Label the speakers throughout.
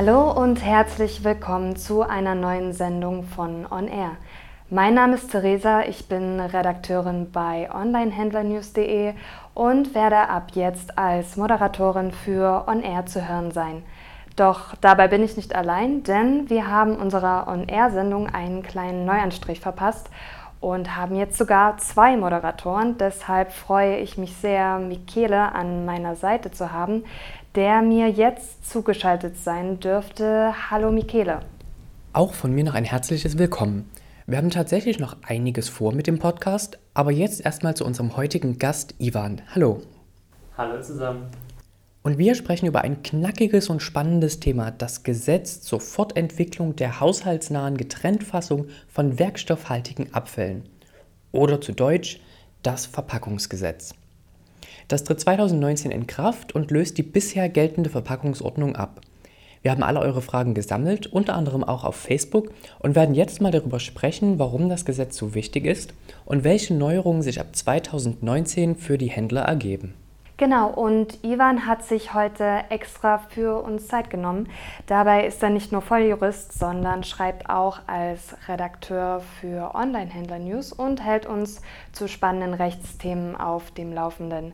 Speaker 1: Hallo und herzlich willkommen zu einer neuen Sendung von On Air. Mein Name ist Theresa, ich bin Redakteurin bei onlinehändlernews.de und werde ab jetzt als Moderatorin für On Air zu hören sein. Doch dabei bin ich nicht allein, denn wir haben unserer On Air Sendung einen kleinen Neuanstrich verpasst und haben jetzt sogar zwei Moderatoren. Deshalb freue ich mich sehr, Michele an meiner Seite zu haben, der mir jetzt zugeschaltet sein dürfte. Hallo Michele.
Speaker 2: Auch von mir noch ein herzliches Willkommen. Wir haben tatsächlich noch einiges vor mit dem Podcast, aber jetzt erstmal zu unserem heutigen Gast Ivan. Hallo.
Speaker 3: Hallo zusammen.
Speaker 2: Und wir sprechen über ein knackiges und spannendes Thema, das Gesetz zur Fortentwicklung der haushaltsnahen Getrenntfassung von werkstoffhaltigen Abfällen. Oder zu Deutsch das Verpackungsgesetz. Das tritt 2019 in Kraft und löst die bisher geltende Verpackungsordnung ab. Wir haben alle eure Fragen gesammelt, unter anderem auch auf Facebook, und werden jetzt mal darüber sprechen, warum das Gesetz so wichtig ist und welche Neuerungen sich ab 2019 für die Händler ergeben.
Speaker 1: Genau, und Ivan hat sich heute extra für uns Zeit genommen. Dabei ist er nicht nur Volljurist, sondern schreibt auch als Redakteur für Online-Händler-News und hält uns zu spannenden Rechtsthemen auf dem Laufenden.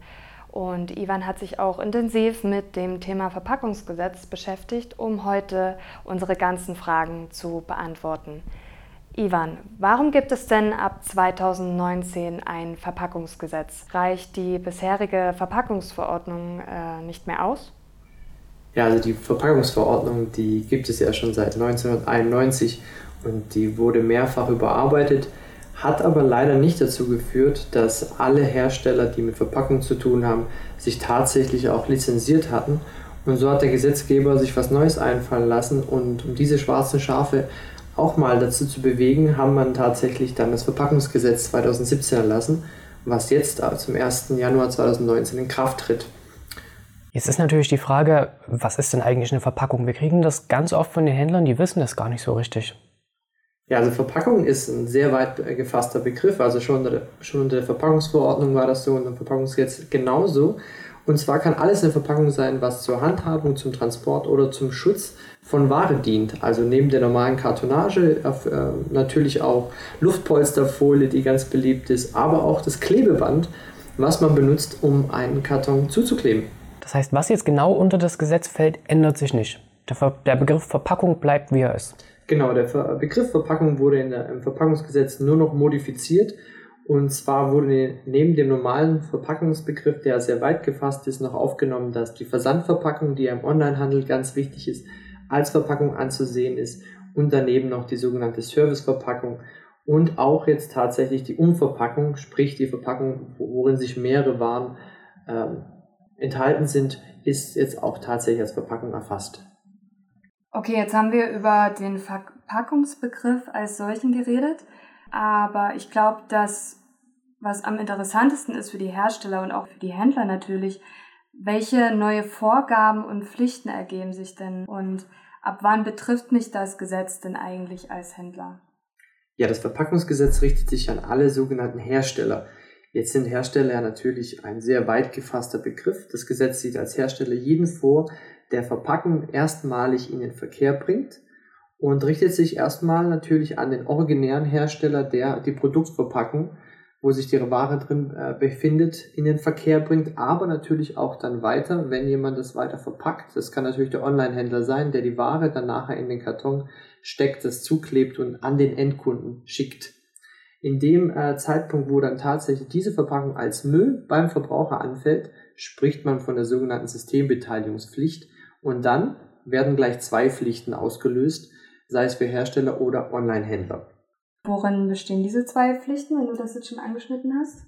Speaker 1: Und Ivan hat sich auch intensiv mit dem Thema Verpackungsgesetz beschäftigt, um heute unsere ganzen Fragen zu beantworten. Ivan, warum gibt es denn ab 2019 ein Verpackungsgesetz? Reicht die bisherige Verpackungsverordnung äh, nicht mehr aus?
Speaker 3: Ja, also die Verpackungsverordnung, die gibt es ja schon seit 1991 und die wurde mehrfach überarbeitet hat aber leider nicht dazu geführt, dass alle Hersteller, die mit Verpackung zu tun haben, sich tatsächlich auch lizenziert hatten. Und so hat der Gesetzgeber sich was Neues einfallen lassen und um diese schwarzen Schafe auch mal dazu zu bewegen, haben man tatsächlich dann das Verpackungsgesetz 2017 erlassen, was jetzt zum 1. Januar 2019 in Kraft tritt.
Speaker 2: Jetzt ist natürlich die Frage, was ist denn eigentlich eine Verpackung? Wir kriegen das ganz oft von den Händlern, die wissen das gar nicht so richtig.
Speaker 3: Ja, also Verpackung ist ein sehr weit gefasster Begriff. Also schon unter, der, schon unter der Verpackungsverordnung war das so und im Verpackungsgesetz genauso. Und zwar kann alles eine Verpackung sein, was zur Handhabung, zum Transport oder zum Schutz von Ware dient. Also neben der normalen Kartonage äh, natürlich auch Luftpolsterfolie, die ganz beliebt ist, aber auch das Klebeband, was man benutzt, um einen Karton zuzukleben.
Speaker 2: Das heißt, was jetzt genau unter das Gesetz fällt, ändert sich nicht. Der, der Begriff Verpackung bleibt, wie er ist.
Speaker 3: Genau, der Begriff Verpackung wurde in der, im Verpackungsgesetz nur noch modifiziert. Und zwar wurde neben dem normalen Verpackungsbegriff, der sehr weit gefasst ist, noch aufgenommen, dass die Versandverpackung, die im Onlinehandel ganz wichtig ist, als Verpackung anzusehen ist und daneben noch die sogenannte Serviceverpackung und auch jetzt tatsächlich die Umverpackung, sprich die Verpackung, worin sich mehrere Waren ähm, enthalten sind, ist jetzt auch tatsächlich als Verpackung erfasst.
Speaker 1: Okay, jetzt haben wir über den Verpackungsbegriff als solchen geredet, aber ich glaube, dass was am interessantesten ist für die Hersteller und auch für die Händler natürlich, welche neue Vorgaben und Pflichten ergeben sich denn und ab wann betrifft mich das Gesetz denn eigentlich als Händler?
Speaker 3: Ja, das Verpackungsgesetz richtet sich an alle sogenannten Hersteller. Jetzt sind Hersteller natürlich ein sehr weit gefasster Begriff. Das Gesetz sieht als Hersteller jeden vor, der Verpackung erstmalig in den Verkehr bringt und richtet sich erstmal natürlich an den originären Hersteller, der die Produktverpackung, wo sich die Ware drin äh, befindet, in den Verkehr bringt, aber natürlich auch dann weiter, wenn jemand das weiter verpackt. Das kann natürlich der Online-Händler sein, der die Ware dann nachher in den Karton steckt, das zuklebt und an den Endkunden schickt. In dem äh, Zeitpunkt, wo dann tatsächlich diese Verpackung als Müll beim Verbraucher anfällt, spricht man von der sogenannten Systembeteiligungspflicht. Und dann werden gleich zwei Pflichten ausgelöst, sei es für Hersteller oder Online-Händler.
Speaker 1: Worin bestehen diese zwei Pflichten, wenn du das jetzt schon angeschnitten hast?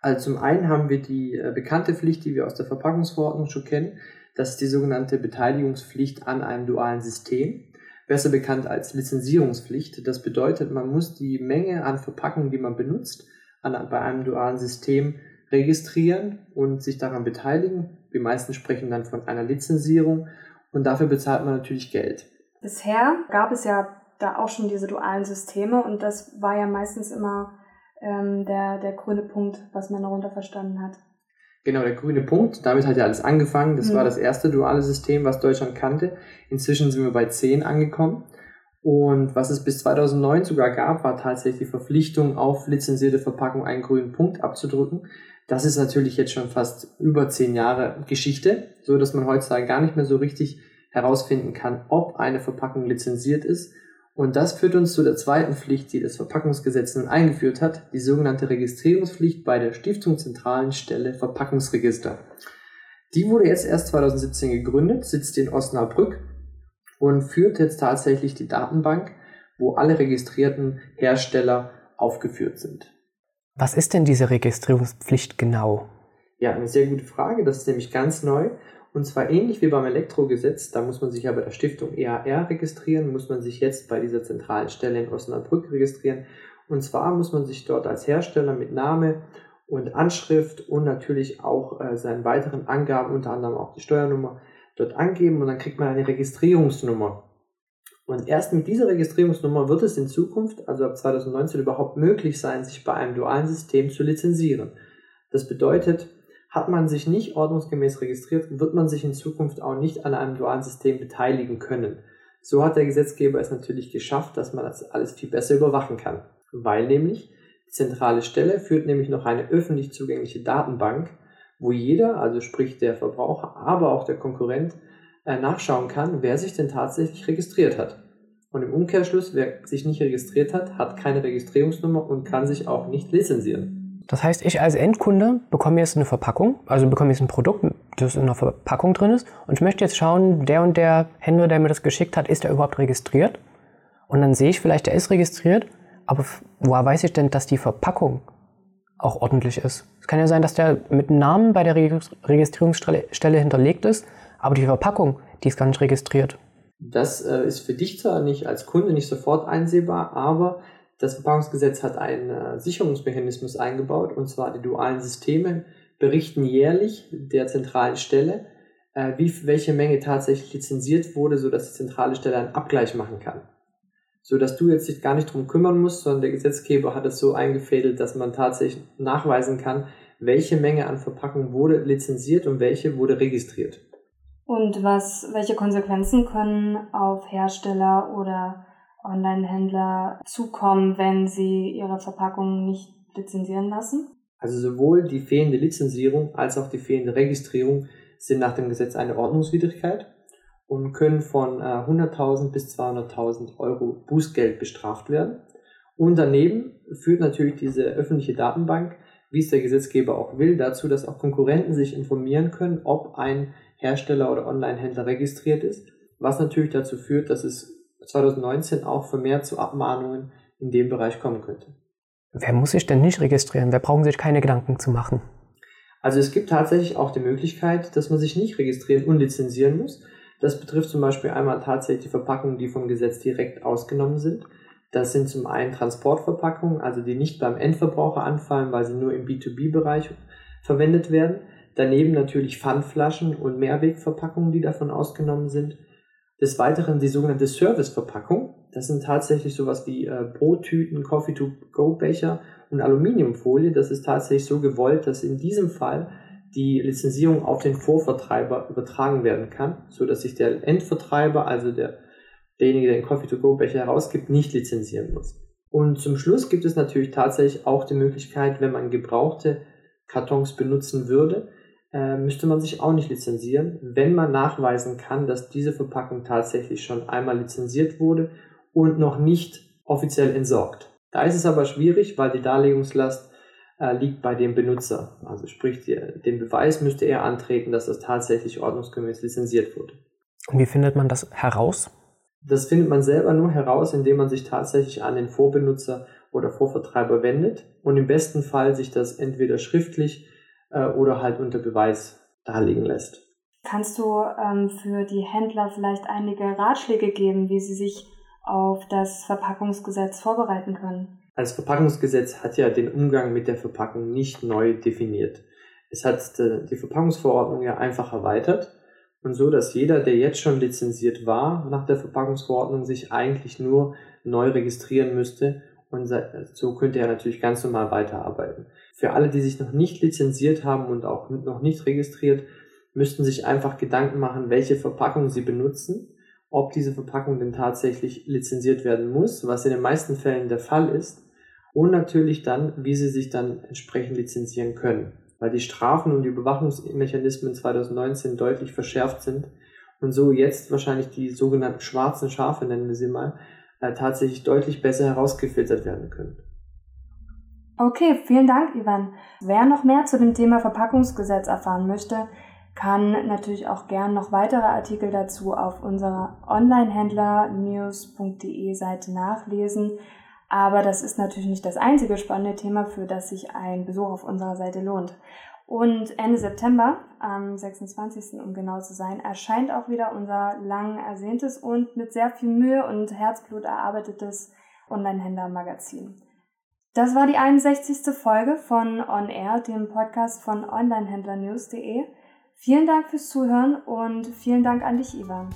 Speaker 3: Also zum einen haben wir die äh, bekannte Pflicht, die wir aus der Verpackungsverordnung schon kennen. Das ist die sogenannte Beteiligungspflicht an einem dualen System, besser bekannt als Lizenzierungspflicht. Das bedeutet, man muss die Menge an Verpackungen, die man benutzt, an, bei einem dualen System registrieren und sich daran beteiligen. Die meisten sprechen dann von einer Lizenzierung und dafür bezahlt man natürlich Geld.
Speaker 1: Bisher gab es ja da auch schon diese dualen Systeme und das war ja meistens immer ähm, der, der grüne Punkt, was man darunter verstanden hat.
Speaker 3: Genau, der grüne Punkt, damit hat ja alles angefangen. Das mhm. war das erste duale System, was Deutschland kannte. Inzwischen sind wir bei 10 angekommen. Und was es bis 2009 sogar gab, war tatsächlich die Verpflichtung, auf lizenzierte Verpackung einen grünen Punkt abzudrücken. Das ist natürlich jetzt schon fast über zehn Jahre Geschichte, so dass man heutzutage gar nicht mehr so richtig herausfinden kann, ob eine Verpackung lizenziert ist. Und das führt uns zu der zweiten Pflicht, die das Verpackungsgesetz nun eingeführt hat, die sogenannte Registrierungspflicht bei der Stiftung Zentralen Stelle Verpackungsregister. Die wurde jetzt erst 2017 gegründet, sitzt in Osnabrück und führt jetzt tatsächlich die Datenbank, wo alle registrierten Hersteller aufgeführt sind.
Speaker 2: Was ist denn diese Registrierungspflicht genau?
Speaker 3: Ja, eine sehr gute Frage. Das ist nämlich ganz neu. Und zwar ähnlich wie beim Elektrogesetz, da muss man sich ja bei der Stiftung EAR registrieren, muss man sich jetzt bei dieser zentralen Stelle in Osnabrück registrieren. Und zwar muss man sich dort als Hersteller mit Name und Anschrift und natürlich auch äh, seinen weiteren Angaben, unter anderem auch die Steuernummer, dort angeben und dann kriegt man eine Registrierungsnummer. Und erst mit dieser Registrierungsnummer wird es in Zukunft, also ab 2019, überhaupt möglich sein, sich bei einem dualen System zu lizenzieren. Das bedeutet, hat man sich nicht ordnungsgemäß registriert, wird man sich in Zukunft auch nicht an einem dualen System beteiligen können. So hat der Gesetzgeber es natürlich geschafft, dass man das alles viel besser überwachen kann. Weil nämlich die zentrale Stelle führt nämlich noch eine öffentlich zugängliche Datenbank, wo jeder, also sprich der Verbraucher, aber auch der Konkurrent, nachschauen kann, wer sich denn tatsächlich registriert hat. Und im Umkehrschluss, wer sich nicht registriert hat, hat keine Registrierungsnummer und kann sich auch nicht lizenzieren.
Speaker 2: Das heißt, ich als Endkunde bekomme jetzt eine Verpackung, also bekomme jetzt ein Produkt, das in einer Verpackung drin ist und ich möchte jetzt schauen, der und der Händler, der mir das geschickt hat, ist er überhaupt registriert? Und dann sehe ich vielleicht, er ist registriert, aber woher weiß ich denn, dass die Verpackung auch ordentlich ist. Es kann ja sein, dass der mit Namen bei der Registrierungsstelle hinterlegt ist, aber die Verpackung, die ist gar nicht registriert.
Speaker 3: Das äh, ist für dich zwar nicht als Kunde nicht sofort einsehbar, aber das Verpackungsgesetz hat einen äh, Sicherungsmechanismus eingebaut, und zwar die dualen Systeme berichten jährlich der zentralen Stelle, äh, wie, welche Menge tatsächlich lizenziert wurde, sodass die zentrale Stelle einen Abgleich machen kann so dass du jetzt dich gar nicht drum kümmern musst, sondern der Gesetzgeber hat es so eingefädelt, dass man tatsächlich nachweisen kann, welche Menge an Verpackung wurde lizenziert und welche wurde registriert.
Speaker 1: Und was, welche Konsequenzen können auf Hersteller oder Online-Händler zukommen, wenn sie ihre Verpackung nicht lizenzieren lassen?
Speaker 3: Also sowohl die fehlende Lizenzierung als auch die fehlende Registrierung sind nach dem Gesetz eine Ordnungswidrigkeit und können von äh, 100.000 bis 200.000 Euro Bußgeld bestraft werden. Und daneben führt natürlich diese öffentliche Datenbank, wie es der Gesetzgeber auch will, dazu, dass auch Konkurrenten sich informieren können, ob ein Hersteller oder Online-Händler registriert ist, was natürlich dazu führt, dass es 2019 auch vermehrt zu Abmahnungen in dem Bereich kommen könnte.
Speaker 2: Wer muss sich denn nicht registrieren? Wer brauchen sich keine Gedanken zu machen?
Speaker 3: Also es gibt tatsächlich auch die Möglichkeit, dass man sich nicht registrieren und lizenzieren muss. Das betrifft zum Beispiel einmal tatsächlich die Verpackungen, die vom Gesetz direkt ausgenommen sind. Das sind zum einen Transportverpackungen, also die nicht beim Endverbraucher anfallen, weil sie nur im B2B-Bereich verwendet werden. Daneben natürlich Pfandflaschen und Mehrwegverpackungen, die davon ausgenommen sind. Des Weiteren die sogenannte Serviceverpackung. Das sind tatsächlich sowas wie äh, Brottüten, Coffee-to-go-Becher und Aluminiumfolie. Das ist tatsächlich so gewollt, dass in diesem Fall die Lizenzierung auf den Vorvertreiber übertragen werden kann, so dass sich der Endvertreiber, also der, derjenige, der den Coffee-to-go-Becher herausgibt, nicht lizenzieren muss. Und zum Schluss gibt es natürlich tatsächlich auch die Möglichkeit, wenn man gebrauchte Kartons benutzen würde, äh, müsste man sich auch nicht lizenzieren, wenn man nachweisen kann, dass diese Verpackung tatsächlich schon einmal lizenziert wurde und noch nicht offiziell entsorgt. Da ist es aber schwierig, weil die Darlegungslast äh, liegt bei dem Benutzer. Also sprich, die, den Beweis müsste er antreten, dass das tatsächlich ordnungsgemäß lizenziert wurde.
Speaker 2: Und wie findet man das heraus?
Speaker 3: Das findet man selber nur heraus, indem man sich tatsächlich an den Vorbenutzer oder Vorvertreiber wendet und im besten Fall sich das entweder schriftlich äh, oder halt unter Beweis darlegen lässt.
Speaker 1: Kannst du ähm, für die Händler vielleicht einige Ratschläge geben, wie sie sich auf das Verpackungsgesetz vorbereiten können?
Speaker 3: Das Verpackungsgesetz hat ja den Umgang mit der Verpackung nicht neu definiert. Es hat äh, die Verpackungsverordnung ja einfach erweitert und so, dass jeder, der jetzt schon lizenziert war nach der Verpackungsverordnung, sich eigentlich nur neu registrieren müsste und so könnte er natürlich ganz normal weiterarbeiten. Für alle, die sich noch nicht lizenziert haben und auch noch nicht registriert, müssten sich einfach Gedanken machen, welche Verpackung sie benutzen, ob diese Verpackung denn tatsächlich lizenziert werden muss, was in den meisten Fällen der Fall ist, und natürlich dann, wie sie sich dann entsprechend lizenzieren können, weil die Strafen und die Überwachungsmechanismen 2019 deutlich verschärft sind und so jetzt wahrscheinlich die sogenannten schwarzen Schafe, nennen wir sie mal, äh, tatsächlich deutlich besser herausgefiltert werden können.
Speaker 1: Okay, vielen Dank, Ivan. Wer noch mehr zu dem Thema Verpackungsgesetz erfahren möchte, kann natürlich auch gern noch weitere Artikel dazu auf unserer Onlinehändlernews.de Seite nachlesen. Aber das ist natürlich nicht das einzige spannende Thema, für das sich ein Besuch auf unserer Seite lohnt. Und Ende September, am 26. um genau zu sein, erscheint auch wieder unser lang ersehntes und mit sehr viel Mühe und Herzblut erarbeitetes Online-Händler-Magazin. Das war die 61. Folge von On Air, dem Podcast von onlinehändlernews.de. Vielen Dank fürs Zuhören und vielen Dank an dich, Ivan.